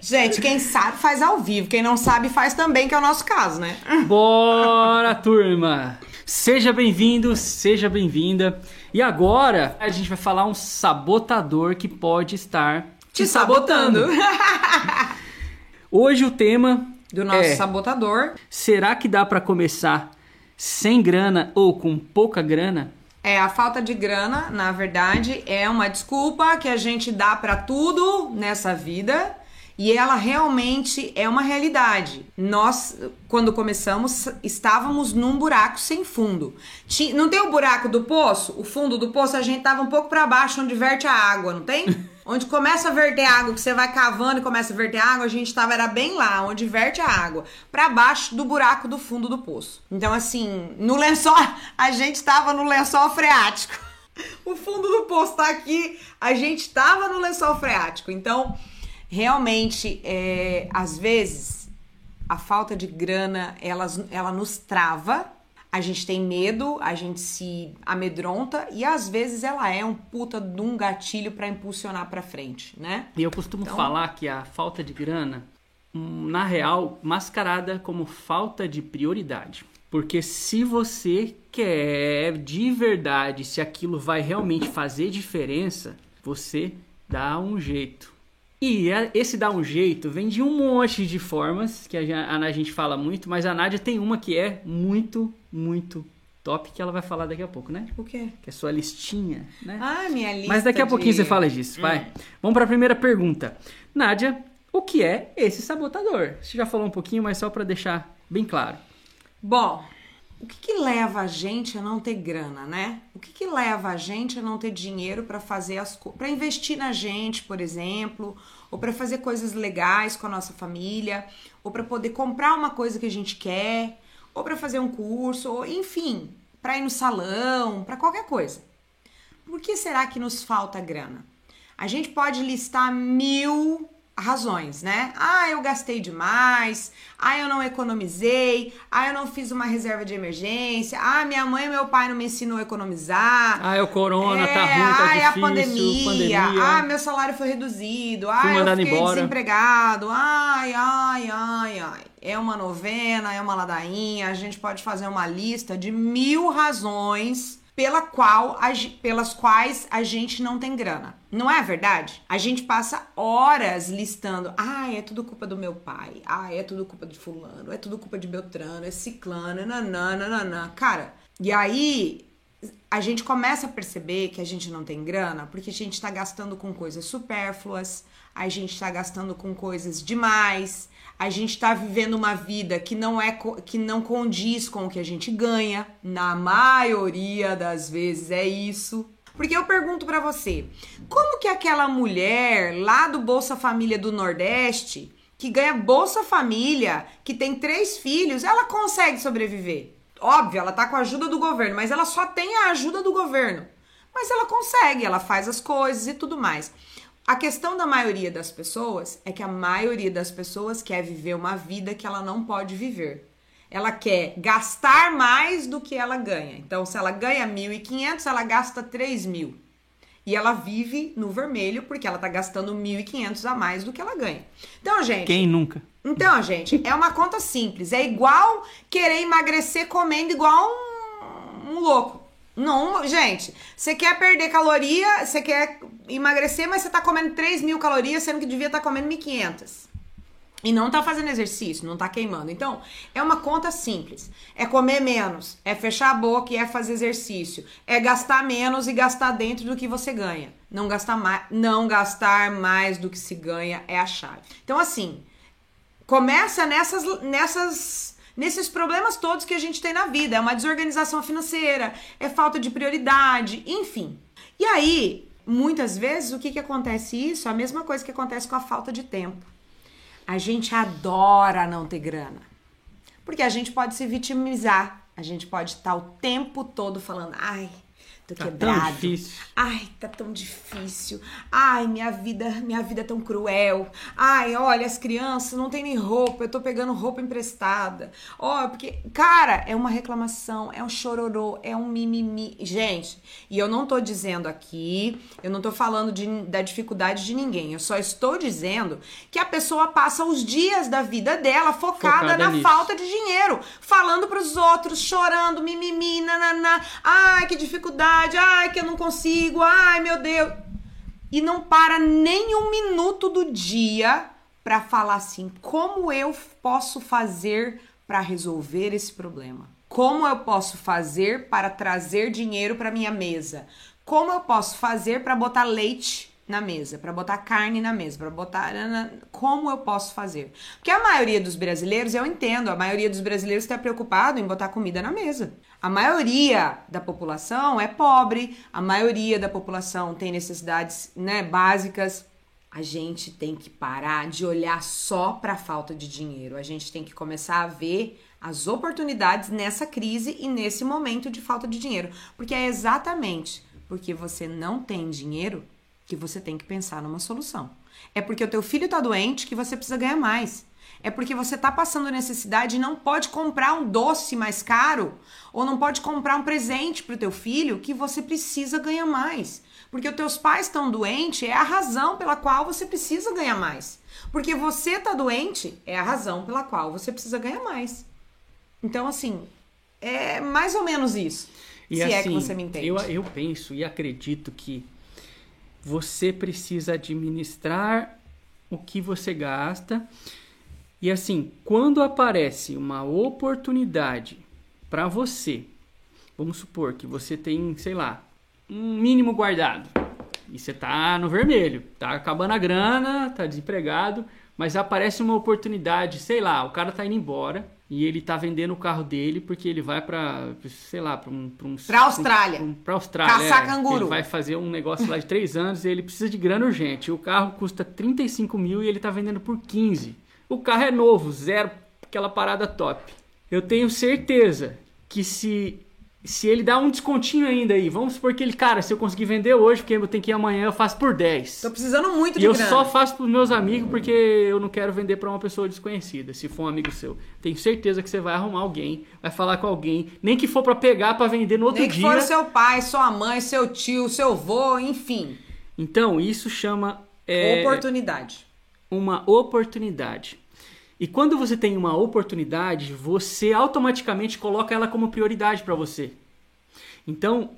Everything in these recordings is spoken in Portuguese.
Gente, quem sabe faz ao vivo, quem não sabe faz também, que é o nosso caso, né? Bora, turma! Seja bem-vindo, seja bem-vinda. E agora a gente vai falar um sabotador que pode estar te, sabotando. Hoje o tema Do nosso É. sabotador será que dá pra começar sem grana ou com pouca grana? é a falta de grana, na verdade, é uma desculpa que a gente dá pra tudo nessa vida. E ela realmente é uma realidade. Nós, quando começamos, estávamos num buraco sem fundo. Não tem o buraco do poço? O fundo do poço, a gente tava um pouco pra baixo, onde verte a água, não tem? Onde começa a verter água, que você vai cavando e começa a verter água, a gente tava era bem lá, onde verte a água, pra baixo do buraco do fundo do poço. Então, assim, no lençol, a gente tava no lençol freático. O fundo do poço tá aqui, a gente tava no lençol freático. Então, realmente, é, às vezes, a falta de grana, elas, ela nos trava. A gente tem medo, a gente se amedronta e às vezes ela é um puta de um gatilho pra impulsionar pra frente, né? E eu costumo Então- falar que a falta de grana, hum, na real, mascarada como falta de prioridade. Porque se você quer de verdade, se aquilo vai realmente fazer diferença, você dá um jeito. E esse dá um jeito vem de um monte de formas que a gen- a, a gente fala muito, mas a Nádia tem uma que é muito, muito top, que ela vai falar daqui a pouco, né? O quê? Que é sua listinha, né? Ah, minha lista Mas daqui a de- pouquinho você fala disso, vai. Vamos para a primeira pergunta. Nádia, o que é esse sabotador? Você já falou um pouquinho, mas só para deixar bem claro. Bom, o que, que leva a gente a não ter grana, né? O que, que leva a gente a não ter dinheiro para fazer as para investir na gente, por exemplo, ou para fazer coisas legais com a nossa família, ou para poder comprar uma coisa que a gente quer, ou para fazer um curso, ou enfim, para ir no salão, para qualquer coisa. Por que será que nos falta grana? A gente pode listar mil razões, né? Ah, eu gastei demais. Ah, eu não economizei. Ah, eu não fiz uma reserva de emergência. Ah, minha mãe e meu pai não me ensinou a economizar. Ah, é o corona, tá É, ruim, tá ai, difícil, a pandemia. pandemia. Ah, meu salário foi reduzido. Ah, Fui eu fiquei embora. desempregado. Ai, ai, ai, ai. É uma novena, é uma ladainha. A gente pode fazer uma lista de mil razões pela qual, a pelas quais a gente não tem grana. Não é verdade? A gente passa horas listando. Ah, é tudo culpa do meu pai. Ah, é tudo culpa de fulano. É tudo culpa de Beltrano. É ciclano. Nanana, nanana. Cara, e aí a gente começa a perceber que a gente não tem grana porque a gente tá gastando com coisas supérfluas, a gente tá gastando com coisas demais, a gente tá vivendo uma vida que não é que não condiz com o que a gente ganha. Na maioria das vezes é isso. Porque eu pergunto pra você, como que aquela mulher lá do Bolsa Família do Nordeste, que ganha Bolsa Família, que tem três filhos, ela consegue sobreviver? Óbvio, ela tá com a ajuda do governo, mas ela só tem a ajuda do governo. Mas ela consegue, ela faz as coisas e tudo mais. A questão da maioria das pessoas é que a maioria das pessoas quer viver uma vida que ela não pode viver. Ela quer gastar mais do que ela ganha. Então, se ela ganha 1.500, ela gasta 3.000. E ela vive no vermelho porque ela tá gastando 1.500 a mais do que ela ganha. Então, gente, Quem nunca? então, gente, é uma conta simples. É igual querer emagrecer comendo igual um, um louco. Não, gente, você quer perder caloria, você quer emagrecer, mas você tá comendo 3 mil calorias, sendo que devia estar comendo 1.500. E não tá fazendo exercício, não tá queimando. Então, é uma conta simples. É comer menos, é fechar a boca e é fazer exercício. É gastar menos e gastar dentro do que você ganha. Não gastar mais, não gastar mais do que se ganha é a chave. Então, assim, começa nessas, nessas, nesses problemas todos que a gente tem na vida. É uma desorganização financeira, é falta de prioridade, enfim. E aí, muitas vezes, o que, que acontece isso? A mesma coisa que acontece com a falta de tempo. A gente adora não ter grana. Porque a gente pode se vitimizar. A gente pode estar o tempo todo falando, ai, tô Tá quebrado. Ai, tá tão difícil. Ai, minha vida, minha vida é tão cruel. Ai, olha, as crianças não tem nem roupa, eu tô pegando roupa emprestada. Ó, porque, cara, é uma reclamação, é um chororô, é um mimimi. Gente, e eu não tô dizendo aqui, eu não tô falando de, da dificuldade de ninguém. Eu só estou dizendo que a pessoa passa os dias da vida dela focada, Focada na nisso. falta de dinheiro, falando pros outros, chorando, mimimi, nananá. Ai, que dificuldade, ai, que eu não consigo, ai, meu Deus. E não para nem um minuto do dia pra falar assim: como eu posso fazer para resolver esse problema? Como eu posso fazer para trazer dinheiro para minha mesa? Como eu posso fazer para botar leite na mesa, para botar carne na mesa, para botar como eu posso fazer? Porque a maioria dos brasileiros, eu entendo, a maioria dos brasileiros está preocupado em botar comida na mesa. A maioria da população é pobre, a maioria da população tem necessidades, né, básicas. A gente tem que parar de olhar só para a falta de dinheiro. A gente tem que começar a ver as oportunidades nessa crise e nesse momento de falta de dinheiro, porque é exatamente porque você não tem dinheiro que você tem que pensar numa solução. É porque o teu filho tá doente que você precisa ganhar mais. É porque você tá passando necessidade e não pode comprar um doce mais caro ou não pode comprar um presente pro teu filho que você precisa ganhar mais. Porque os teus pais estão doentes é a razão pela qual você precisa ganhar mais. Porque você tá doente é a razão pela qual você precisa ganhar mais. Então, assim, é mais ou menos isso. E se assim, é que você me entende. Eu, eu penso e acredito que você precisa administrar o que você gasta. E assim, quando aparece uma oportunidade para você, vamos supor que você tem, sei lá, um mínimo guardado e você tá no vermelho, tá acabando a grana, tá desempregado, mas aparece uma oportunidade, sei lá, o cara tá indo embora e ele tá vendendo o carro dele porque ele vai pra, sei lá, pra um... Pra, um, Pra Austrália. Um, pra Austrália. Caçar é, canguru. Ele vai fazer um negócio lá de três anos e ele precisa de grana urgente. O carro custa 35 mil e ele tá vendendo por 15. O carro é novo, zero, aquela parada top. Eu tenho certeza que se se ele dá um descontinho ainda aí, vamos supor que ele, cara, se eu conseguir vender hoje, porque eu tenho que ir amanhã, eu faço por 10. Tô precisando muito E de eu grana. só faço pros meus amigos porque eu não quero vender pra uma pessoa desconhecida, se for um amigo seu. Tenho certeza que você vai arrumar alguém, vai falar com alguém, nem que for pra pegar pra vender no outro Nem que dia. for seu pai, sua mãe, seu tio, seu avô, enfim. Então, isso chama é, Oportunidade. uma oportunidade. E quando você tem uma oportunidade, você automaticamente coloca ela como prioridade pra você. Então,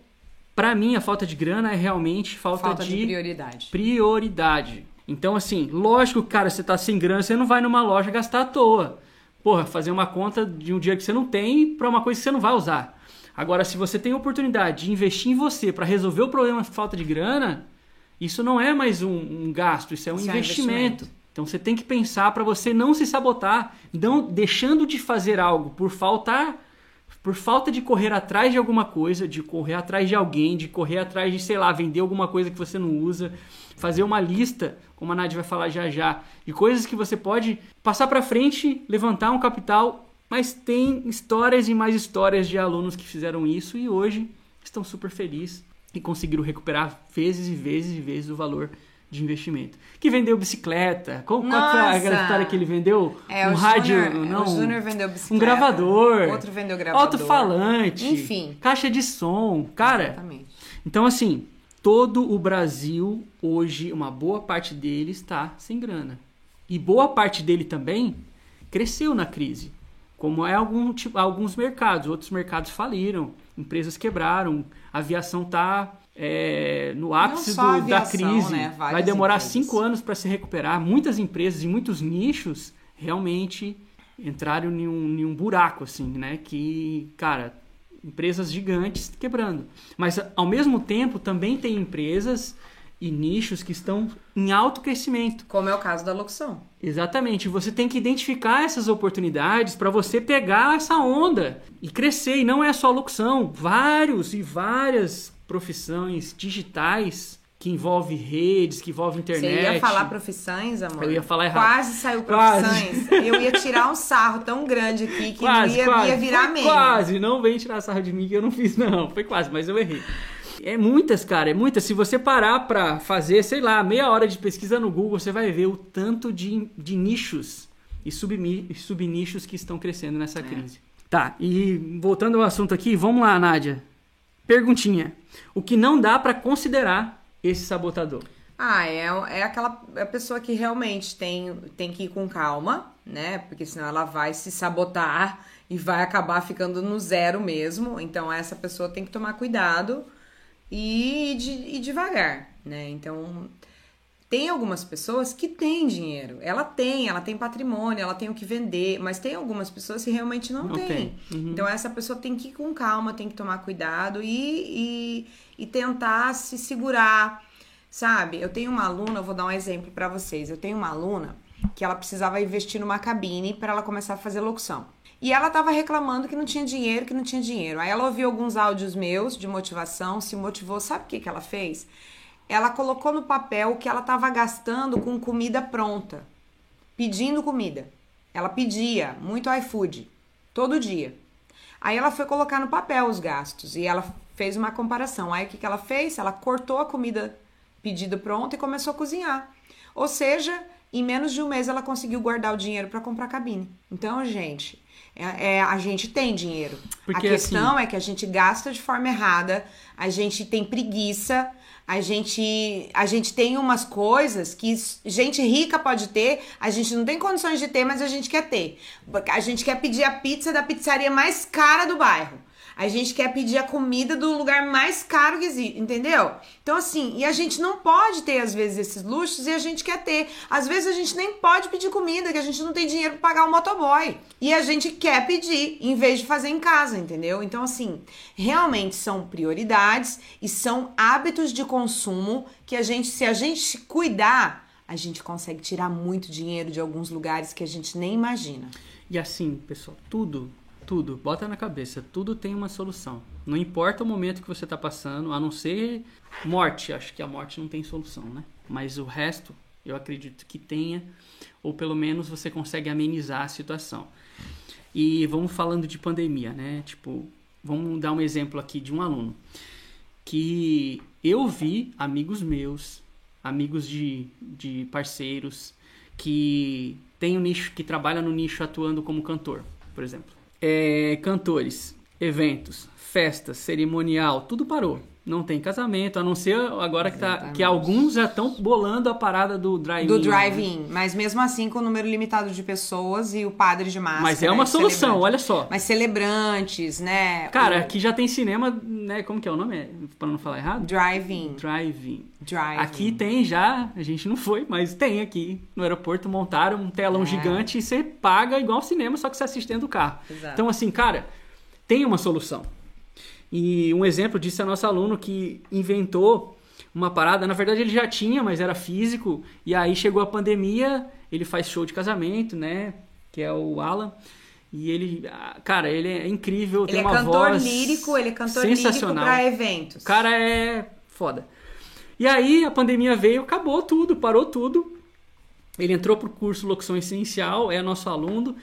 pra mim, a falta de grana é realmente falta, Falta de de prioridade. prioridade. Então, assim, lógico, cara, você tá sem grana, você não vai numa loja gastar à toa. Porra, fazer uma conta de um dia que você não tem pra uma coisa que você não vai usar. Agora, se você tem a oportunidade de investir em você pra resolver o problema de falta de grana, isso não é mais um, um gasto, isso é um Isso é um investimento. Então você tem que pensar para você não se sabotar, não deixando de fazer algo por faltar, por falta de correr atrás de alguma coisa, de correr atrás de alguém, de correr atrás de, sei lá, vender alguma coisa que você não usa, fazer uma lista, como a Nádia vai falar já já, de coisas que você pode passar para frente, levantar um capital, mas tem histórias e mais histórias de alunos que fizeram isso e hoje estão super felizes e conseguiram recuperar vezes e vezes e vezes o valor de investimento. Que vendeu bicicleta. Qual, qual aquela história que ele vendeu? É, um o rádio, Júnior- não, o Júnior vendeu bicicleta. um gravador. Outro vendeu gravador. Alto-falante. Enfim. Caixa de som. Cara, Exatamente. então assim, todo o Brasil hoje, uma boa parte dele está sem grana. E boa parte dele também cresceu na crise. Como é algum, tipo, alguns mercados, outros mercados faliram, empresas quebraram, a aviação está no ápice a do- da aviação, crise. né? Vai demorar empresas. cinco anos para se recuperar. Muitas empresas e muitos nichos realmente entraram em um, em um buraco, assim, né? Que, cara, empresas gigantes quebrando. Mas, ao mesmo tempo, também tem empresas e nichos que estão em alto crescimento. Como é o caso da locução. Exatamente. Você tem que identificar essas oportunidades para você pegar essa onda e crescer. E não é só locução. Vários e várias profissões digitais que envolvem redes, que envolvem internet. Você ia falar profissões, amor? Eu ia falar errado. Quase saiu Quase. profissões. Eu ia tirar um sarro tão grande aqui que Quase, ia, quase. ia virar meme. Quase, não vem tirar sarro de mim que eu não fiz, não. Foi quase, mas eu errei. É muitas, cara, é muitas. Se você parar pra fazer, sei lá, meia hora de pesquisa no Google, você vai ver o tanto de, de nichos e e subnichos que estão crescendo nessa É. crise. Tá, e voltando ao assunto aqui, vamos lá, Nádia. Perguntinha. O que não dá pra considerar esse sabotador? Ah, é, é aquela é pessoa que realmente tem, tem que ir com calma, né? Porque senão ela vai se sabotar e vai acabar ficando no zero mesmo. Então essa pessoa tem que tomar cuidado e ir, de, ir devagar, né? Então tem algumas pessoas que têm dinheiro. Ela tem, ela tem patrimônio, ela tem o que vender, mas tem algumas pessoas que realmente não, Não têm. tem. Uhum. Então essa pessoa tem que ir com calma, tem que tomar cuidado e, e, e tentar se segurar. Sabe, eu tenho uma aluna, vou dar um exemplo pra vocês. Eu tenho uma aluna que ela precisava investir numa cabine para ela começar a fazer locução. E ela tava reclamando que não tinha dinheiro, que não tinha dinheiro. Aí ela ouviu alguns áudios meus de motivação, se motivou. Sabe o que, que ela fez? Ela colocou no papel o que ela tava gastando com comida pronta, pedindo comida. Ela pedia muito iFood, todo dia. Aí ela foi colocar no papel os gastos e ela fez uma comparação. Aí o que, que ela fez? Ela cortou a comida pedida pronta e começou a cozinhar. Ou seja, em menos de um mês ela conseguiu guardar o dinheiro para comprar cabine. Então, gente, é, é, a gente tem dinheiro. Porque, a questão é que a gente gasta de forma errada, a gente tem preguiça, a gente, a gente tem umas coisas que gente rica pode ter, a gente não tem condições de ter, mas a gente quer ter. A gente quer pedir a pizza da pizzaria mais cara do bairro. A gente quer pedir a comida do lugar mais caro que existe, entendeu? Então, assim, e a gente não pode ter, às vezes, esses luxos e a gente quer ter. Às vezes a gente nem pode pedir comida, que a gente não tem dinheiro pra pagar o motoboy. E a gente quer pedir, em vez de fazer em casa, entendeu? Então, assim, realmente são prioridades e são hábitos de consumo que a gente, se a gente cuidar, a gente consegue tirar muito dinheiro de alguns lugares que a gente nem imagina. E assim, pessoal, tudo, tudo, bota na cabeça, tudo tem uma solução. Não importa o momento que você está passando, a não ser morte, acho que a morte não tem solução, né? Mas o resto, eu acredito que tenha, ou pelo menos você consegue amenizar a situação. E vamos falando de pandemia, né? Tipo, vamos dar um exemplo aqui de um aluno que eu vi amigos meus, amigos de, de parceiros que tem um nicho que trabalha no nicho atuando como cantor, por exemplo. É, cantores, eventos, festas, cerimonial, tudo parou. Não tem casamento, a não ser agora que, tá, Exatamente. que alguns já estão bolando a parada do drive-in. Do né? drive-in, mas mesmo assim com o número limitado de pessoas e o padre de máscara. Mas é uma e solução, olha só. Mas celebrantes, né? Cara, O aqui já tem cinema, né? Como que é o nome? Pra não falar errado? Drive-in. Drive-in. Drive-in. Aqui tem já, a gente não foi, mas tem aqui no aeroporto, montaram um telão É. gigante e você paga igual ao cinema, só que você assiste dentro do carro. Exato. Então, assim, cara, tem uma solução. E um exemplo disso é nosso aluno que inventou uma parada. Na verdade, ele já tinha, mas era físico. E aí chegou a pandemia, ele faz show de casamento, né? Que é o Alan. E ele, ah, cara, ele é incrível, Ele tem é uma cantor voz lírico, ele é cantor lírico sensacional. pra eventos. O cara é foda. E aí a pandemia veio, acabou tudo, parou tudo. Ele entrou pro curso Locução Essencial, é nosso aluno.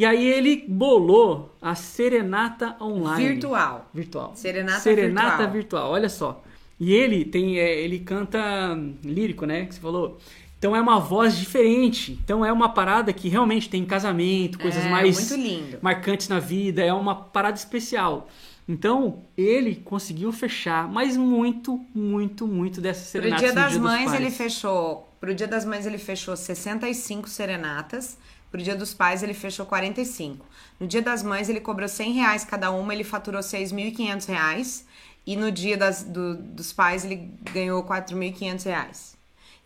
E aí ele bolou a Serenata Online. Virtual. Virtual. Serenata Serenata virtual. virtual. olha só. E ele tem, é, ele canta hum, lírico, né? Que você falou. Então é uma voz diferente. Então é uma parada que realmente tem casamento, coisas É, mais muito lindo. marcantes na vida, é uma parada especial. Então, ele conseguiu fechar, mas muito, muito, muito dessas Pro serenatas Dia no das dos Mães ele fechou. Pro Dia das Mães ele fechou 65 serenatas. Pro Dia dos Pais ele fechou 45. No Dia das Mães ele cobrou 100 reais cada uma, ele faturou 6.500 reais. E no Dia das, do- dos Pais ele ganhou 4.500 reais.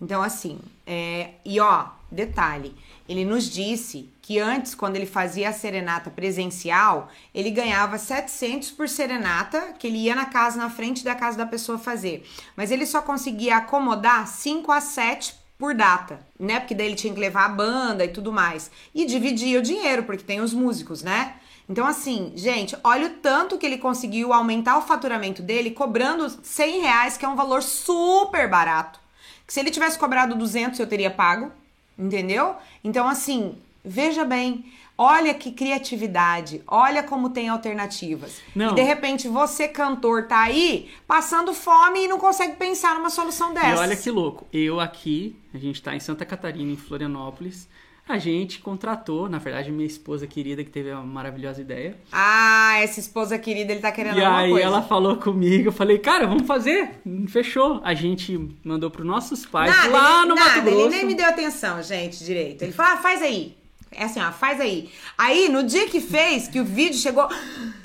Então, assim, é, e ó, detalhe, ele nos disse que antes, quando ele fazia a serenata presencial, ele ganhava 700 por serenata, que ele ia na casa, na frente da casa da pessoa fazer. Mas ele só conseguia acomodar 5 a 7 por data, né? Porque daí ele tinha que levar a banda e tudo mais. E dividia o dinheiro, porque tem os músicos, né? Então, assim, gente, olha o tanto que ele conseguiu aumentar o faturamento dele cobrando 100 reais, que é um valor super barato. Que se ele tivesse cobrado 200, eu teria pago, entendeu? Então, assim, Veja bem, olha que criatividade, olha como tem alternativas. Não. E de repente você, cantor, tá aí passando fome e não consegue pensar numa solução dessa. E olha que louco, eu aqui, a gente tá em Santa Catarina, em Florianópolis, a gente contratou, na verdade, minha esposa querida que teve uma maravilhosa ideia. Ah, essa esposa querida, ele tá querendo E alguma aí coisa. ela falou comigo, eu falei, cara, vamos fazer. Fechou. A gente mandou pros nossos pais Nada, lá ele, no nada, Mato Grosso. ele nem me deu atenção, gente, direito. Ele falou, ah, faz aí. É assim, ó, faz aí. Aí, no dia que fez, que o vídeo chegou.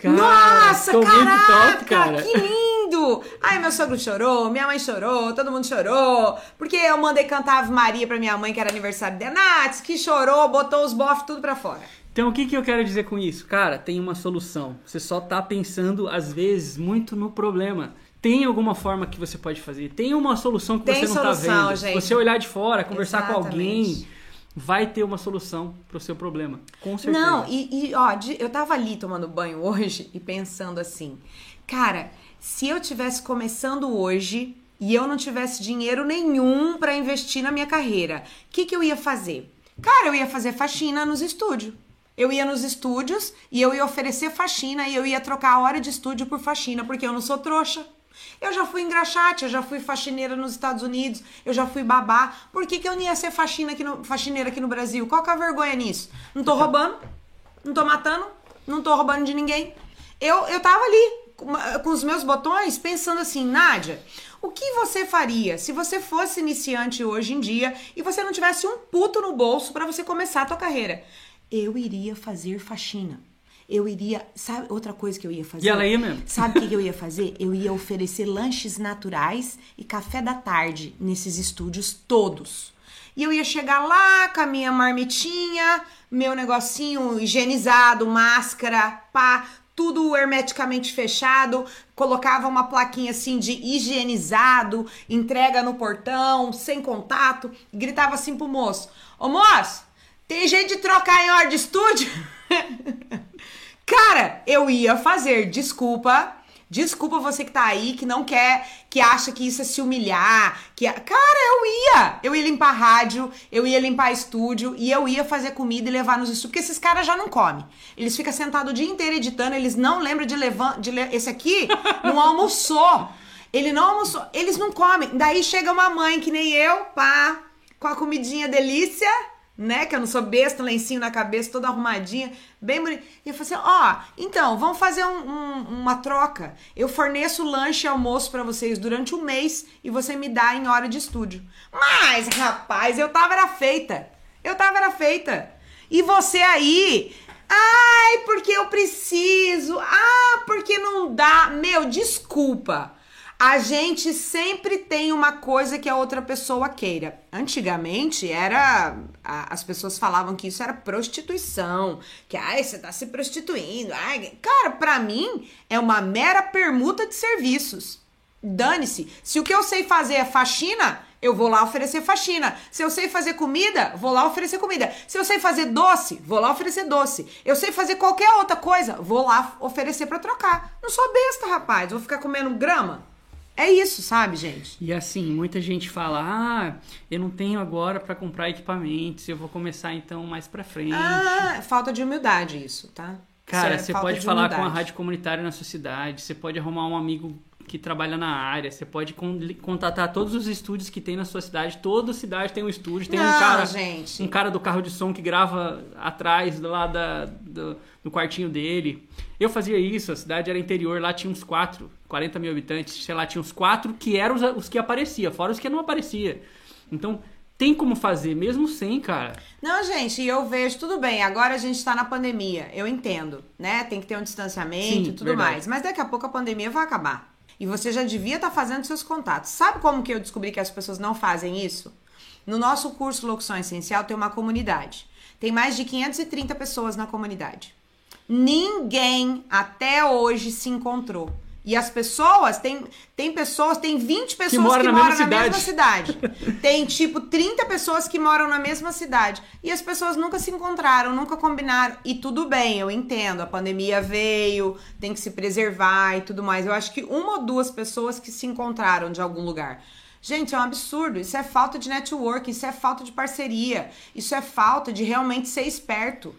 Cara, Nossa, caraca, top, cara. que lindo! Ai, meu sogro chorou, minha mãe chorou, todo mundo chorou. Porque eu mandei cantar Ave Maria pra minha mãe, que era aniversário de Nath, que chorou, botou os bofs tudo pra fora. Então, o que, que eu quero dizer com isso? Cara, tem uma solução. Você só tá pensando, às vezes, muito no problema. Tem alguma forma que você pode fazer. Tem uma solução que Tem você não solução, tá vendo. gente. Você olhar de fora, conversar com Exatamente. alguém, vai ter uma solução pro seu problema. Com certeza. Não, e, e, ó, de- eu tava ali tomando banho hoje e pensando assim, cara, se eu tivesse começando hoje e eu não tivesse dinheiro nenhum pra investir na minha carreira, o que, que eu ia fazer? Cara, eu ia fazer faxina nos estúdios. Eu ia nos estúdios e eu ia oferecer faxina e eu ia trocar a hora de estúdio por faxina, porque eu não sou trouxa. Eu já fui engraxate, eu já fui faxineira nos Estados Unidos, eu já fui babá. Por que, que eu não ia ser faxina aqui no, faxineira aqui no Brasil? Qual que é a vergonha nisso? Não tô roubando, não tô matando, não tô roubando de ninguém. Eu, eu tava ali com, os meus botões pensando assim, Nádia, o que você faria se você fosse iniciante hoje em dia e você não tivesse um puto no bolso pra você começar a tua carreira? Eu iria fazer faxina. Eu iria. Sabe outra coisa que eu ia fazer? E ela ia mesmo? Sabe o que eu ia fazer? Eu ia oferecer lanches naturais e café da tarde nesses estúdios todos. E eu ia chegar lá com a minha marmitinha, meu negocinho higienizado, máscara, pá, tudo hermeticamente fechado. Colocava uma plaquinha assim de higienizado, entrega no portão, sem contato. Gritava assim pro moço: Ô moço, tem jeito de trocar em hora de estúdio? Cara, eu ia fazer, desculpa. Desculpa você que tá aí, que não quer, que acha que isso é se humilhar. Que... Cara, eu ia. Eu ia limpar rádio, eu ia limpar estúdio e eu ia fazer comida e levar nos estúdios. Porque esses caras já não comem. Eles ficam sentados o dia inteiro editando, eles não lembram de levar. De le... Esse aqui não almoçou. Ele não almoçou. Eles não comem. Daí chega uma mãe que nem eu, pá, com a comidinha delícia né? Que eu não sou besta, lencinho na cabeça, toda arrumadinha, bem bonita. E eu falei assim: ó, então, vamos fazer um- um- uma troca. Eu forneço lanche e almoço pra vocês durante um mês e você me dá em hora de estúdio. Mas, rapaz, eu tava era feita. Eu tava era feita. E você aí. Ai, porque eu preciso. Ah, porque não dá. Meu, desculpa. A gente sempre tem uma coisa que a outra pessoa queira. Antigamente era. as pessoas falavam que isso era prostituição. Que, ai, você tá se prostituindo. Ai, cara, pra mim é uma mera permuta de serviços. Dane-se. Se o que eu sei fazer é faxina, eu vou lá oferecer faxina. Se eu sei fazer comida, vou lá oferecer comida. Se eu sei fazer doce, vou lá oferecer doce. Eu sei fazer qualquer outra coisa, vou lá oferecer pra trocar. Não sou besta, rapaz. Vou ficar comendo grama. É isso, sabe, gente? E assim, muita gente fala: "Ah, eu não tenho agora pra comprar equipamentos, eu vou começar então mais pra frente". Ah, falta de humildade isso, tá? Cara, Isso é você pode de falar com a humildade. rádio comunitária na sua cidade, você pode arrumar um amigo que trabalha na área, você pode con- contatar todos os estúdios que tem na sua cidade. Toda cidade tem um estúdio, tem um Não, cara, gente. um cara do carro de som que grava atrás lá da, do, do quartinho dele. Eu fazia isso, a cidade era interior, lá tinha uns 4, 40 mil habitantes, sei lá, tinha uns 4 que eram os, os que aparecia, fora os que não aparecia. Então, tem como fazer, mesmo sem, cara. Não, gente, eu vejo, tudo bem, agora a gente tá na pandemia, eu entendo, né? Tem que ter um distanciamento e tudo verdade. mais. Mas daqui a pouco a pandemia vai acabar. E você já devia estar fazendo seus contatos. Sabe como que eu descobri que as pessoas não fazem isso? No nosso curso Locução Essencial tem uma comunidade. Tem mais de 530 pessoas na comunidade. Ninguém até hoje se encontrou. E as pessoas, tem, tem pessoas, tem 20 pessoas que moram moram, na na, mesma mesma cidade. tem tipo 30 pessoas que moram na mesma cidade. E as pessoas nunca se encontraram, nunca combinaram. E tudo bem, eu entendo. A pandemia veio, tem que se preservar e tudo mais. Eu acho que uma ou duas pessoas que se encontraram de algum lugar. Gente, é um absurdo. Isso é falta de network, isso é falta de parceria, isso é falta de realmente ser esperto.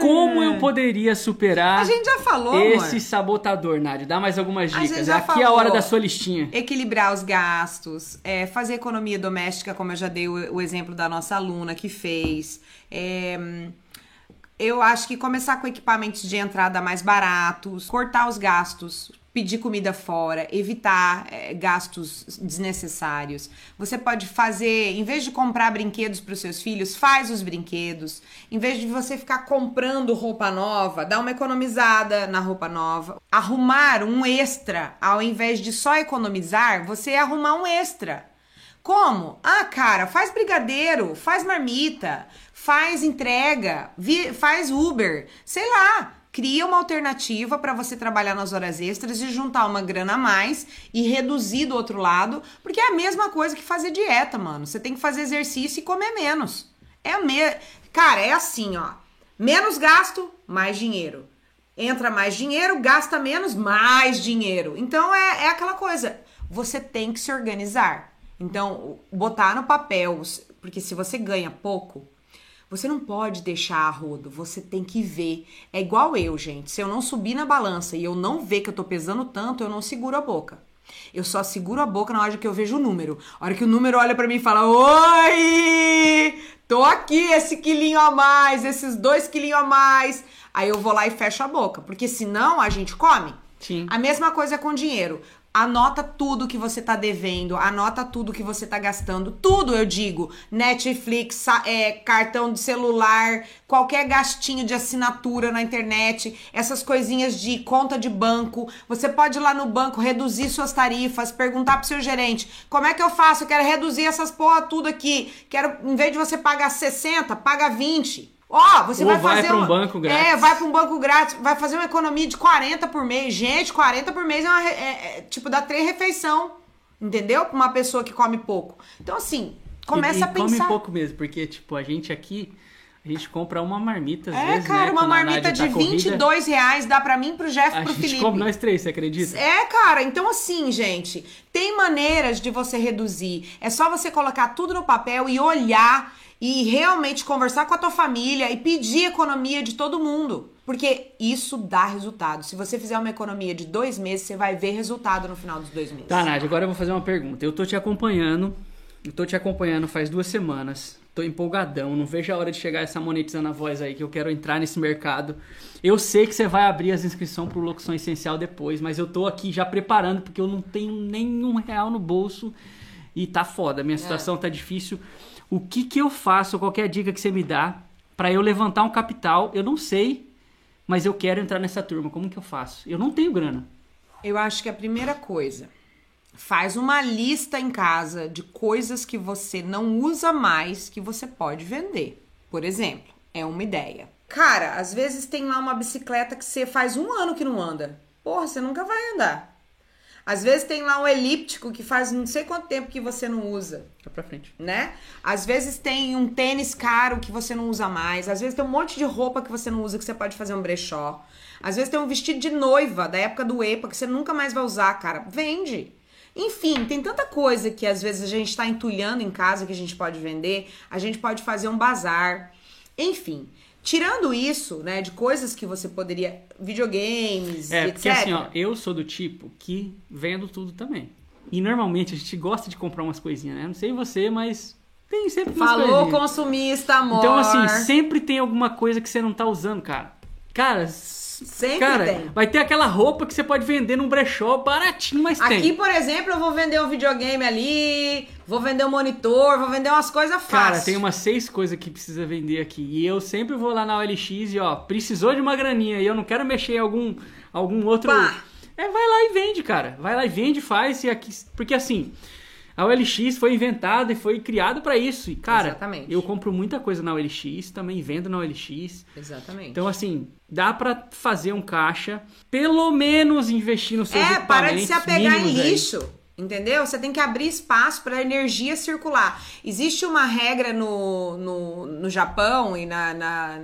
Como eu poderia superar A gente já falou, esse amor. sabotador, Nádia? Dá mais algumas dicas. Aqui é a falou. hora da sua listinha. Equilibrar os gastos, é, fazer economia doméstica, como eu já dei o, o exemplo da nossa aluna que fez. É, eu acho que começar com equipamentos de entrada mais baratos, cortar os gastos, pedir comida fora, evitar é, gastos desnecessários. Você pode fazer, em vez de comprar brinquedos para os seus filhos, faz os brinquedos. Em vez de você ficar comprando roupa nova, dá uma economizada na roupa nova. Arrumar um extra, ao invés de só economizar, você arrumar um extra. Como? Ah, cara, faz brigadeiro, faz marmita, faz entrega, faz Uber, sei lá. Cria uma alternativa para você trabalhar nas horas extras e juntar uma grana a mais e reduzir do outro lado, porque é a mesma coisa que fazer dieta, mano. Você tem que fazer exercício e comer menos. É me... Cara, é assim, ó. Menos gasto, mais dinheiro. Entra mais dinheiro, gasta menos, mais dinheiro. Então é, é aquela coisa. Você tem que se organizar. Então, botar no papel, porque se você ganha pouco, você não pode deixar a rodo, você tem que ver. É igual eu, gente. Se eu não subir na balança e eu não ver que eu tô pesando tanto, eu não seguro a boca. Eu só seguro a boca na hora que eu vejo o número. A hora que o número olha pra mim e fala: Oi! Tô aqui, esse quilinho a mais, esses dois quilinhos a mais. Aí eu vou lá e fecho a boca, porque senão a gente come. Sim. A mesma coisa com dinheiro. Anota tudo que você tá devendo, anota tudo que você tá gastando, tudo eu digo. Netflix, é, cartão de celular, qualquer gastinho de assinatura na internet, essas coisinhas de conta de banco. Você pode ir lá no banco, reduzir suas tarifas, perguntar pro seu gerente: como é que eu faço? Eu quero reduzir essas porra tudo aqui. Quero, em vez de você pagar 60, paga 20. Ó, você Ou vai vai fazer pra um uma- banco grátis. É, vai para um banco grátis, vai fazer uma economia de 40 por mês. Gente, 40 por mês é, uma, é- é, tipo dá três refeição, entendeu? Pra uma pessoa que come pouco. Então assim, começa e, e a pensar. come pouco mesmo, porque, tipo, a gente aqui, a gente compra uma marmita às É, vezes, cara, né? uma a marmita de tá corrida, 22 reais dá pra mim, pro Jeff e A pro gente Felipe. come nós três, você acredita? É, cara, então assim, gente, tem maneiras de você reduzir. É só você colocar tudo no papel e olhar e realmente conversar com a tua família e pedir economia de todo mundo. Porque isso dá resultado. Se você fizer uma economia de dois meses, você vai ver resultado no final dos dois meses. Tá, Nádia, agora eu vou fazer uma pergunta. Eu tô te acompanhando, eu tô te acompanhando faz duas semanas. Tô empolgadão, não vejo a hora de chegar essa monetizando a voz aí, que eu quero entrar nesse mercado. Eu sei que você vai abrir as inscrições pro Locução Essencial depois, mas eu tô aqui já preparando, porque eu não tenho nenhum real no bolso e tá foda. Minha situação tá difícil. O que que eu faço? Qualquer dica que você me dá pra eu levantar um capital? Eu não sei, mas eu quero entrar nessa turma. Como que eu faço? Eu não tenho grana. Eu acho que a primeira coisa, faz uma lista em casa de coisas que você não usa mais que você pode vender. Por exemplo, é uma ideia. Cara, às vezes tem lá uma bicicleta que você faz um ano que não anda. Porra, você nunca vai andar. Às vezes tem lá um elíptico que faz não sei quanto tempo que você não usa Tá pra frente. né? Às vezes tem um tênis caro que você não usa mais. Às vezes tem um monte de roupa que você não usa que você pode fazer um brechó. Às vezes tem um vestido de noiva da época do EPA que você nunca mais vai usar, cara. Vende. Enfim, tem tanta coisa que às vezes a gente tá entulhando em casa que a gente pode vender. A gente pode fazer um bazar. Enfim, tirando isso, né, de coisas que você poderia. videogames, É, etc. porque assim, ó, eu sou do tipo que vendo tudo também. E normalmente a gente gosta de comprar umas coisinhas, né? Não sei você, mas tem sempre umas Falou coisinhas. consumista, amor. Então, assim, sempre tem alguma coisa que você não tá usando, cara. Cara, Sempre cara, tem. vai ter aquela roupa que você pode vender num brechó baratinho, mas Aqui, tem. por exemplo, eu vou vender um videogame ali, vou vender um monitor, vou vender umas coisas fáceis. Cara, tem umas seis coisas que precisa vender aqui. E eu sempre vou lá na OLX e, ó, precisou de uma graninha e eu não quero mexer em algum, algum outro. Pá. É, vai lá e vende, cara. Vai lá e vende, faz. E aqui... Porque assim, a OLX foi inventada e foi criada pra isso. E, cara, Exatamente. eu compro muita coisa na OLX, também vendo na OLX. Exatamente. Então, assim, dá pra fazer um caixa, pelo menos investir nos seus é, para de se apegar em aí. lixo. Entendeu? Você tem que abrir espaço para a energia circular. Existe uma regra no, no, no Japão e na, na,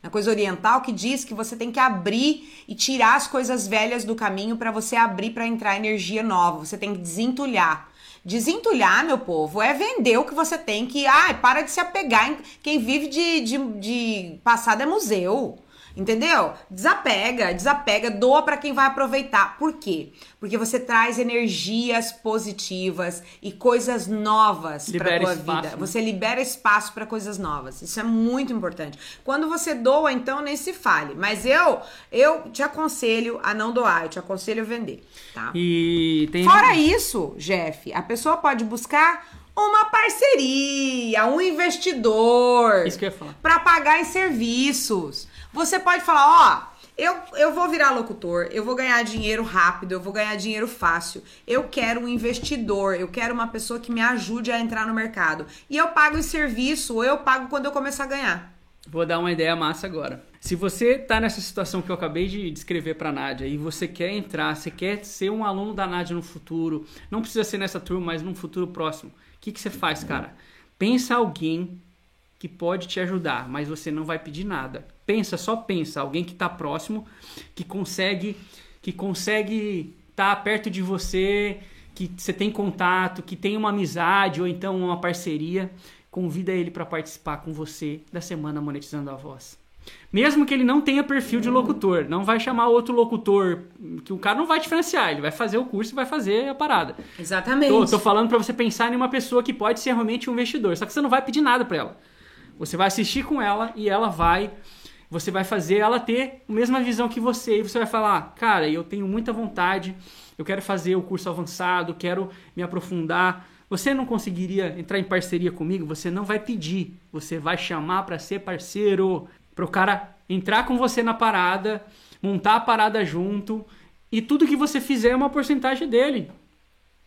na coisa oriental que diz que você tem que abrir e tirar as coisas velhas do caminho para você abrir para entrar energia nova. Você tem que desentulhar. Desentulhar, meu povo, é vender o que você tem que. Ai, para de se apegar. Em... Quem vive de, de, de passado é museu. Entendeu? Desapega, desapega, doa para quem vai aproveitar. Por quê? Porque você traz energias positivas e coisas novas para tua espaço, vida. Né? Você libera espaço para coisas novas. Isso é muito importante. Quando você doa, então nem se fale. Mas eu, eu te aconselho a não doar, eu te aconselho a vender, tá? E tem Fora isso, Jeff, a pessoa pode buscar uma parceria, um investidor. Isso que eu ia falar. Para pagar em serviços. Você pode falar, ó, eu, eu vou virar locutor, eu vou ganhar dinheiro rápido, eu vou ganhar dinheiro fácil. Eu quero um investidor, eu quero uma pessoa que me ajude a entrar no mercado. E eu pago em serviço, ou eu pago quando eu começar a ganhar. Vou dar uma ideia massa agora. Se você tá nessa situação que eu acabei de descrever para Nádia e você quer entrar, você quer ser um aluno da Nádia no futuro, não precisa ser nessa turma, mas num futuro próximo, o que, que você faz, cara? Pensa alguém que pode te ajudar, mas você não vai pedir nada. Pensa, só pensa, alguém que está próximo, que consegue, que consegue estar tá perto de você, que você tem contato, que tem uma amizade ou então uma parceria, convida ele para participar com você da semana monetizando a voz. Mesmo que ele não tenha perfil de locutor, não vai chamar outro locutor, que o cara não vai diferenciar, ele vai fazer o curso e vai fazer a parada. Exatamente. Tô, tô falando para você pensar em uma pessoa que pode ser realmente um investidor, só que você não vai pedir nada para ela. Você vai assistir com ela e ela vai. Você vai fazer ela ter a mesma visão que você. E você vai falar: Cara, eu tenho muita vontade, eu quero fazer o curso avançado, quero me aprofundar. Você não conseguiria entrar em parceria comigo? Você não vai pedir, você vai chamar para ser parceiro, para o cara entrar com você na parada, montar a parada junto e tudo que você fizer é uma porcentagem dele.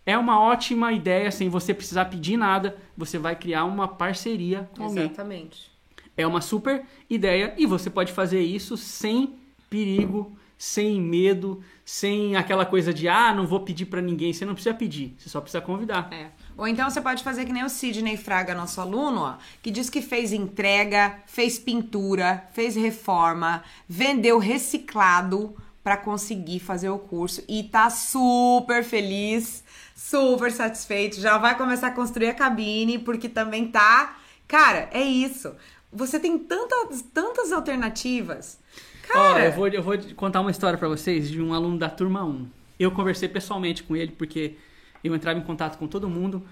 É uma ótima ideia, sem você precisar pedir nada, você vai criar uma parceria com alguém. Exatamente. É uma super ideia e você pode fazer isso sem perigo, sem medo, sem aquela coisa de ah, não vou pedir para ninguém. Você não precisa pedir, você só precisa convidar. É. Ou então você pode fazer que nem o Sidney Fraga, nosso aluno, ó, que diz que fez entrega, fez pintura, fez reforma, vendeu reciclado para conseguir fazer o curso e tá super feliz super satisfeito, já vai começar a construir a cabine, porque também tá. Cara, é isso. Você tem tantas, tantas alternativas. Cara. Ó, eu, vou, eu vou contar uma história para vocês de um aluno da turma 1. Eu conversei pessoalmente com ele, porque eu entrava em contato com todo mundo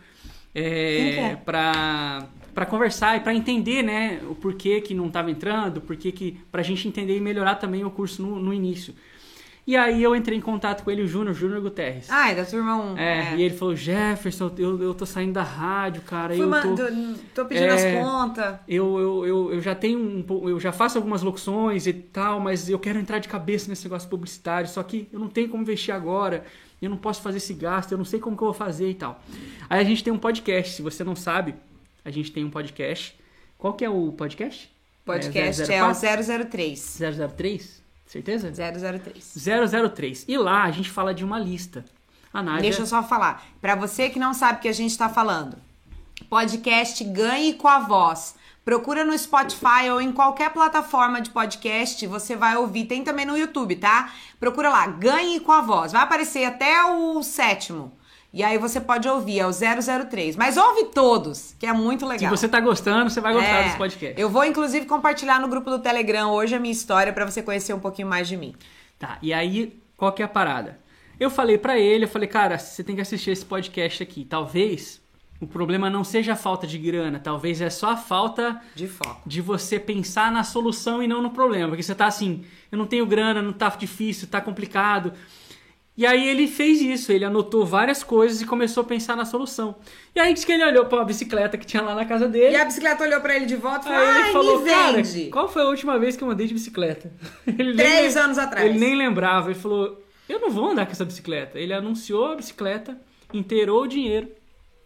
é, é? para para conversar e para entender, né, o porquê que não estava entrando, porquê que para a gente entender e melhorar também o curso no, no início. E aí eu entrei em contato com ele, o Júnior, Júnior Guterres. Ah, é da turma 1. É, é, e ele falou, Jefferson, eu, eu tô saindo da rádio, cara. Fui eu tô, tô pedindo é, as contas. Eu, eu, eu, eu já tenho um eu já faço algumas locuções e tal, mas eu quero entrar de cabeça nesse negócio publicitário, só que eu não tenho como investir agora, eu não posso fazer esse gasto, eu não sei como que eu vou fazer e tal. Aí a gente tem um podcast, se você não sabe, a gente tem um podcast. Qual que é o podcast? Podcast é, é o 003. 003? Certeza? 003. 003. E lá a gente fala de uma lista. A Nádia... Deixa eu só falar. Para você que não sabe o que a gente está falando, podcast Ganhe com a Voz. Procura no Spotify ou em qualquer plataforma de podcast, você vai ouvir. Tem também no YouTube, tá? Procura lá, Ganhe com a Voz. Vai aparecer até o sétimo. E aí você pode ouvir, é o 003. Mas ouve todos, que é muito legal. Se você tá gostando, você vai gostar é, desse podcast. Eu vou, inclusive, compartilhar no grupo do Telegram hoje a minha história para você conhecer um pouquinho mais de mim. Tá, e aí, qual que é a parada? Eu falei para ele, eu falei, cara, você tem que assistir esse podcast aqui. Talvez o problema não seja a falta de grana, talvez é só a falta de foco. De você pensar na solução e não no problema. Porque você tá assim, eu não tenho grana, não tá difícil, tá complicado. E aí ele fez isso, ele anotou várias coisas e começou a pensar na solução. E aí disse que ele olhou para uma bicicleta que tinha lá na casa dele. E a bicicleta olhou para ele de volta e falou: aí ele falou, cara, qual foi a última vez que eu andei de bicicleta? Ele Três nem, anos atrás. Ele nem lembrava. Ele falou: eu não vou andar com essa bicicleta. Ele anunciou a bicicleta, inteirou o dinheiro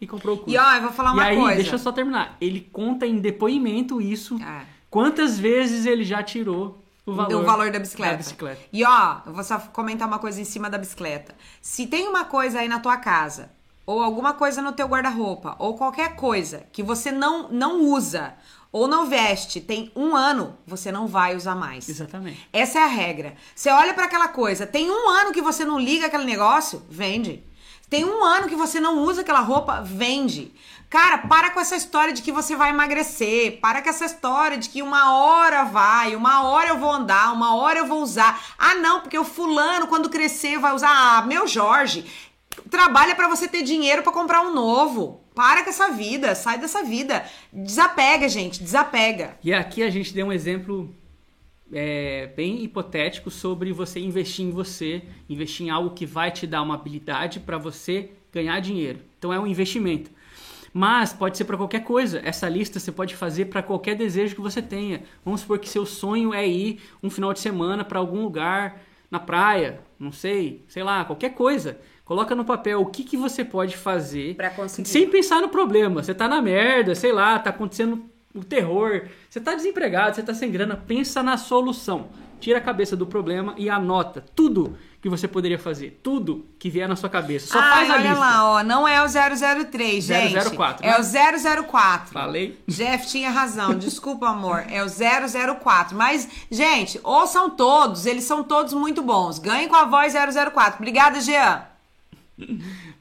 e comprou o curso. E ó, eu vou falar uma e aí, coisa. Deixa eu só terminar. Ele conta em depoimento isso. É. Quantas vezes ele já tirou o valor, o valor da bicicleta. da bicicleta. E ó, eu vou só comentar uma coisa em cima da bicicleta. Se tem uma coisa aí na tua casa, ou alguma coisa no teu guarda-roupa, ou qualquer coisa que você não, não usa, ou não veste, tem um ano, você não vai usar mais. Exatamente. Essa é a regra. Você olha para aquela coisa, tem um ano que você não liga aquele negócio, vende. Tem um ano que você não usa aquela roupa, vende. Cara, para com essa história de que você vai emagrecer. Para com essa história de que uma hora vai, uma hora eu vou andar, uma hora eu vou usar. Ah, não, porque o fulano, quando crescer, vai usar. Ah, meu Jorge, trabalha para você ter dinheiro para comprar um novo. Para com essa vida, sai dessa vida. Desapega, gente, desapega. E aqui a gente deu um exemplo é, bem hipotético sobre você investir em você, investir em algo que vai te dar uma habilidade para você ganhar dinheiro. Então é um investimento. Mas pode ser para qualquer coisa. Essa lista você pode fazer para qualquer desejo que você tenha. Vamos supor que seu sonho é ir um final de semana para algum lugar na praia, não sei, sei lá, qualquer coisa. Coloca no papel o que, que você pode fazer sem pensar no problema. Você tá na merda, sei lá, tá acontecendo o terror, você tá desempregado, você tá sem grana, pensa na solução. Tira a cabeça do problema e anota tudo que você poderia fazer, tudo que vier na sua cabeça. Só Ai, faz a olha lista. lá, ó, não é o 003, gente. 004, É né? o 004. Falei. Jeff tinha razão, desculpa, amor. É o 004. Mas, gente, ouçam todos, eles são todos muito bons. Ganhem com a voz 004. Obrigada, Jean.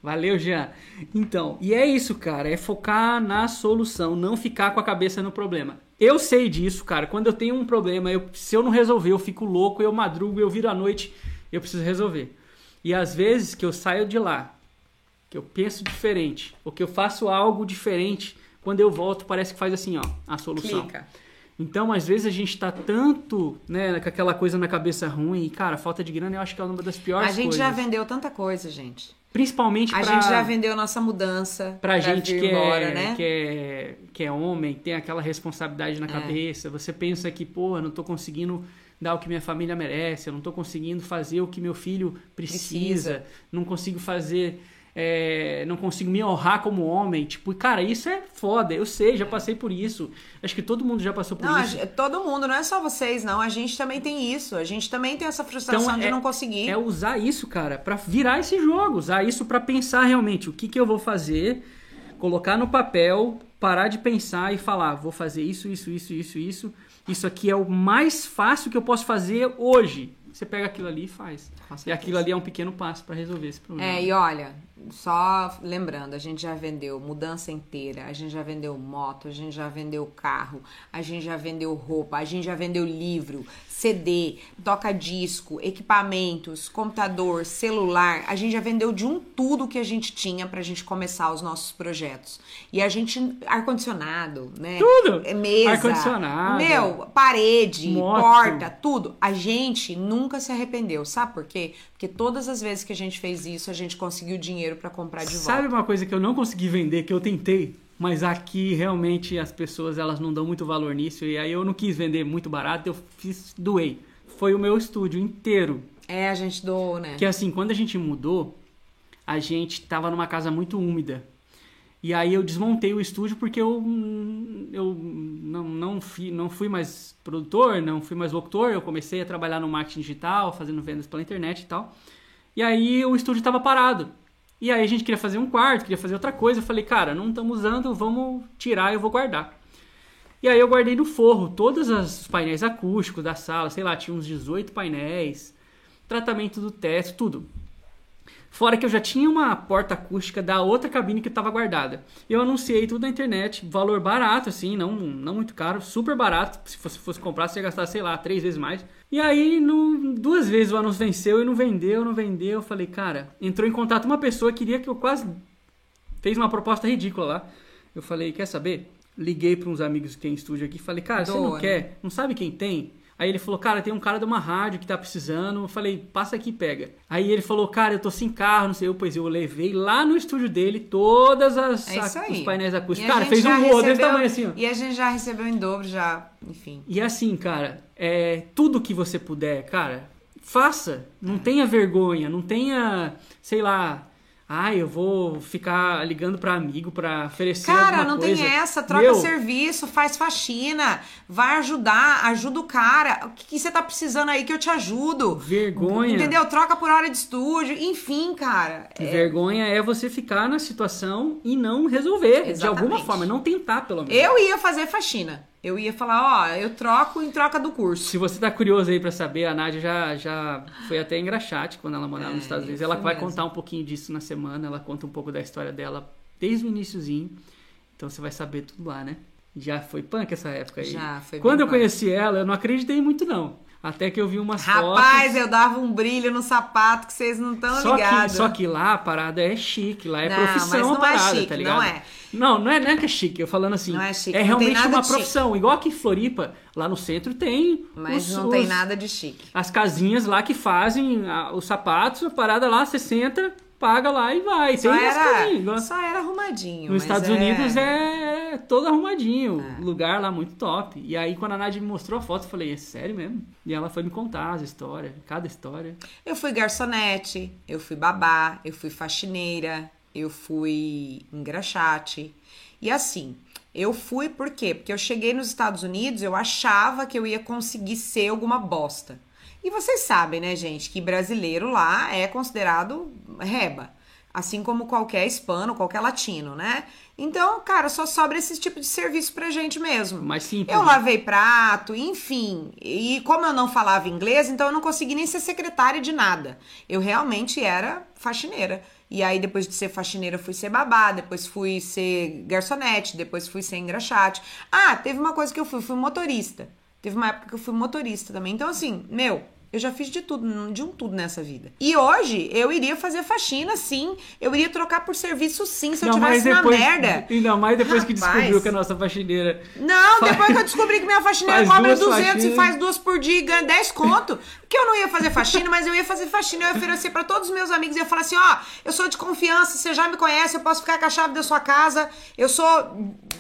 Valeu, Jean. Então, e é isso, cara, é focar na solução, não ficar com a cabeça no problema. Eu sei disso, cara. Quando eu tenho um problema, eu, se eu não resolver, eu fico louco, eu madrugo, eu viro à noite, eu preciso resolver. E às vezes que eu saio de lá, que eu penso diferente, ou que eu faço algo diferente, quando eu volto parece que faz assim, ó, a solução. Clica. Então, às vezes a gente tá tanto, né, com aquela coisa na cabeça ruim, e, cara, falta de grana eu acho que é uma das piores A gente coisas. já vendeu tanta coisa, gente. Principalmente A pra... gente já vendeu nossa mudança. Pra gente vir que, embora, é, né? que, é, que é homem, tem aquela responsabilidade na cabeça, você pensa que, pô, eu não tô conseguindo dar o que minha família merece, eu não tô conseguindo fazer o que meu filho precisa, Precisa. não consigo fazer, é, não consigo me honrar como homem. Tipo, cara, isso é foda, eu sei, já passei por isso. Acho que todo mundo já passou por Não, isso. todo mundo, não é só vocês, não. A gente também tem isso. A gente também tem essa frustração de é- não conseguir. É usar isso, cara, pra virar esse jogo, usar isso pra pensar realmente o que, que eu vou fazer, colocar no papel, parar de pensar e falar, vou fazer isso, isso, isso, isso, isso. Isso aqui é o mais fácil que eu posso fazer hoje. Você pega aquilo ali e faz. E aquilo ali é um pequeno passo pra resolver esse problema. É, e olha, só lembrando, a gente já vendeu mudança inteira, a gente já vendeu moto, a gente já vendeu carro, a gente já vendeu roupa, a gente já vendeu livro, CD, toca-disco, equipamentos, computador, celular, a gente já vendeu de um tudo que a gente tinha pra gente começar os nossos projetos. E a gente, ar-condicionado, né? Tudo! É Mesa. Ar-condicionado. Meu, parede, Moto. porta, tudo. A gente nunca se arrependeu. Sabe por quê? Porque todas as vezes que a gente fez isso, a gente conseguiu dinheiro pra comprar de Sabe volta. uma coisa que eu não consegui vender, que eu tentei, mas aqui realmente as pessoas elas não dão muito valor nisso, e aí eu não quis vender muito barato, eu fiz, doei. Foi o meu estúdio inteiro. É, a gente doou, né? Que assim, quando a gente mudou, a gente tava numa casa muito úmida. E aí eu desmontei o estúdio porque eu, eu não, não, fui, não fui mais produtor, não fui mais locutor, eu comecei a trabalhar no marketing digital, fazendo vendas pela internet e tal. E aí o estúdio estava parado. E aí a gente queria fazer um quarto, queria fazer outra coisa. Eu falei, cara, não estamos usando, vamos tirar, eu vou guardar. E aí eu guardei no forro todos os painéis acústicos da sala, sei lá, tinha uns 18 painéis, tratamento do teto, tudo. Fora que eu já tinha uma porta acústica da outra cabine que estava guardada. Eu anunciei tudo na internet, valor barato, assim, não, não muito caro, super barato. Se você fosse comprar, você ia gastar, sei lá, três vezes mais. E aí, no, duas vezes o anúncio venceu e não vendeu, não vendeu. Eu falei, cara, entrou em contato uma pessoa que queria que eu quase fez uma proposta ridícula lá. Eu falei, quer saber? Liguei para uns amigos que tem estúdio aqui, falei, cara, você não né? quer? Não sabe quem tem? Aí ele falou, cara, tem um cara de uma rádio que tá precisando. Eu falei, passa aqui e pega. Aí ele falou, cara, eu tô sem carro, não sei. Eu, pois eu levei lá no estúdio dele todas as É isso a- os painéis acústicos. Cara, fez um rolo desse tamanho assim, ó. E a gente já recebeu em dobro, já, enfim. E assim, cara, é, tudo que você puder, cara, faça. Não tenha vergonha, não tenha, sei lá, ai, eu vou ficar ligando pra amigo pra oferecer Cara, alguma não coisa. tem essa, troca Meu, serviço, faz faxina, vai ajudar, ajuda o cara. O que, que você tá precisando aí que eu te ajudo? Vergonha. Entendeu? Troca por hora de estúdio, enfim, cara. É, Vergonha é você ficar na situação e não resolver de Exatamente. alguma forma, não tentar pelo menos. Eu ia fazer faxina. Eu ia falar, ó, eu troco em troca do curso. Se você tá curioso aí pra saber, a Nádia já, já foi até engraxate quando ela morava É, nos Estados Unidos. Ela vai mesmo. contar um pouquinho disso na semana, ela conta um pouco da história dela desde o iniciozinho. Então você vai saber tudo lá, né? Já foi punk essa época aí. Já, foi Quando eu punk. conheci ela, eu não acreditei muito não. Até que eu vi umas Rapaz, fotos. eu dava um brilho no sapato que vocês não estão que, ligados. só que lá a parada é chique, lá é Não, profissão mas não a é parada, chique, tá ligado? não é. Não, não é, não é que é chique, eu falando assim. Não é chique, é realmente uma de chique. profissão. Igual aqui em Floripa, lá no centro tem. Mas os- não tem os- nada de chique. As casinhas lá que fazem ah, os sapatos, a parada lá, você senta, paga lá e vai. Só tem era, só era arrumadinho. Nos Estados é- Unidos é todo arrumadinho, lugar lá muito top. E aí quando a Nádia me mostrou a foto, eu falei, é sério mesmo? E ela foi me contar as histórias, cada história. Eu fui garçonete, eu fui babá, eu fui faxineira, eu fui engraxate. E assim, eu fui por quê? Porque eu cheguei nos Estados Unidos, eu achava que eu ia conseguir ser alguma bosta. E vocês sabem, né, gente, que brasileiro lá é considerado reba. Assim como qualquer hispano, qualquer latino, né? Então, cara, só sobra esse tipo de serviço pra gente mesmo. Mais simples. Eu né? lavei prato, enfim. E como eu não falava inglês, então eu não consegui nem ser secretária de nada. Eu realmente era faxineira. E aí, depois de ser faxineira, fui ser babá, depois fui ser garçonete, depois fui ser engraxate. Ah, teve uma coisa que eu fui, fui motorista. Teve uma época que eu fui motorista também. Então, assim, meu, eu já fiz de tudo, de um tudo nessa vida. E hoje eu iria fazer faxina, sim. Eu iria trocar por serviço, sim, se eu Ainda mais tivesse na depois, merda. Ainda mais depois que Rapaz. descobriu que a nossa faxineira. Não, Faz- depois que eu descobri que minha faxineira cobra duas 200 e faz duas por dia e ganha 10 conto, que eu não ia fazer faxina, mas eu ia fazer faxina, eu ia oferecer pra todos os meus amigos, eu ia falar assim, ó, eu sou de confiança, você já me conhece, eu posso ficar com a chave da sua casa, eu sou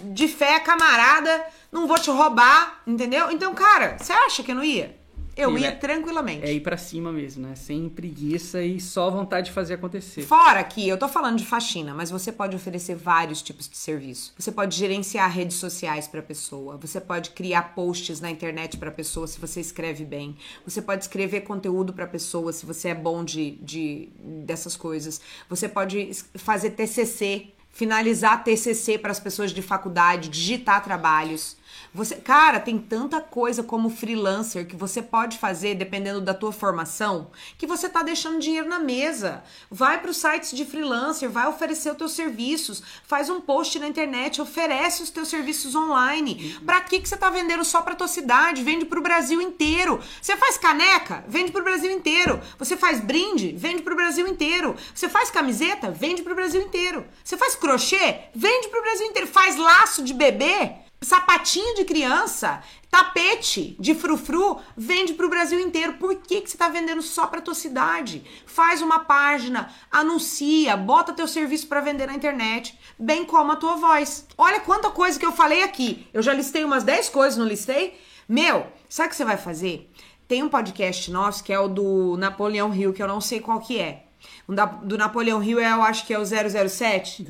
de fé, camarada, não vou te roubar, entendeu? Então, cara, você acha que eu não ia? Eu ia é- tranquilamente. É ir pra cima mesmo, né? Sem preguiça e só vontade de fazer acontecer. Fora que eu tô falando de faxina, mas você pode oferecer vários tipos de serviço. Você pode gerenciar redes sociais pra pessoa, você pode criar posts na internet pra pessoa se você escreve bem. Você pode escrever conteúdo pra pessoa se você é bom de, de dessas coisas. Você pode fazer TCC, finalizar TCC para as pessoas de faculdade, digitar trabalhos. Você, cara, tem tanta coisa como freelancer que você pode fazer dependendo da tua formação, que você tá deixando dinheiro na mesa. Vai para os sites de freelancer, vai oferecer os teus serviços, faz um post na internet, oferece os teus serviços online. Pra que que você tá vendendo só pra tua cidade? Vende pro Brasil inteiro. Você faz caneca? Vende pro Brasil inteiro. Você faz brinde? Vende pro Brasil inteiro. Você faz camiseta? Vende pro Brasil inteiro. Você faz crochê? Vende pro Brasil inteiro. Faz laço de bebê? Sapatinho de criança, tapete de frufru, vende pro Brasil inteiro. Por que, que você tá vendendo só pra tua cidade? Faz uma página, anuncia, bota teu serviço pra vender na internet, bem como a tua voz. Olha quanta coisa que eu falei aqui. Eu já listei umas 10 coisas, não listei? Meu, sabe o que você vai fazer? Tem um podcast nosso que é o do Napoleão Hill, que eu não sei qual que é. O da- do Napoleão Hill é, eu acho que é o 007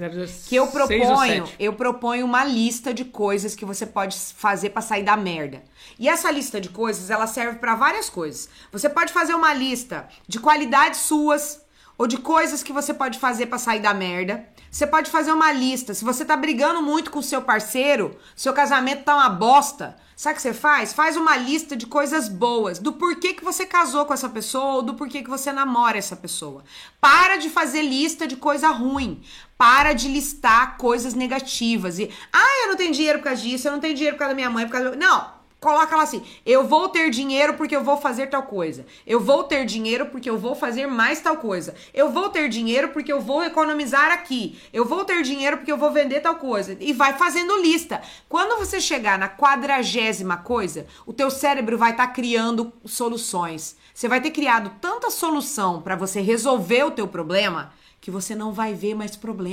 que eu proponho, eu proponho uma lista de coisas que você pode fazer pra sair da merda. E essa lista de coisas, ela serve pra várias coisas. Você pode fazer uma lista de qualidades suas ou de coisas que você pode fazer pra sair da merda. Você pode fazer uma lista. Se você tá brigando muito com o seu parceiro, seu casamento tá uma bosta, sabe o que você faz? Faz uma lista de coisas boas, do porquê que você casou com essa pessoa ou do porquê que você namora essa pessoa. Para de fazer lista de coisa ruim. Para de listar coisas negativas. E, ah, eu não tenho dinheiro por causa disso, eu não tenho dinheiro por causa da minha mãe, por causa do... Não, Coloca lá assim: eu vou ter dinheiro porque eu vou fazer tal coisa. Eu vou ter dinheiro porque eu vou fazer mais tal coisa. Eu vou ter dinheiro porque eu vou economizar aqui. Eu vou ter dinheiro porque eu vou vender tal coisa. E vai fazendo lista. Quando você chegar na quadragésima coisa, o teu cérebro vai estar criando soluções. Você vai ter criado tanta solução para você resolver o teu problema que você não vai ver mais problema.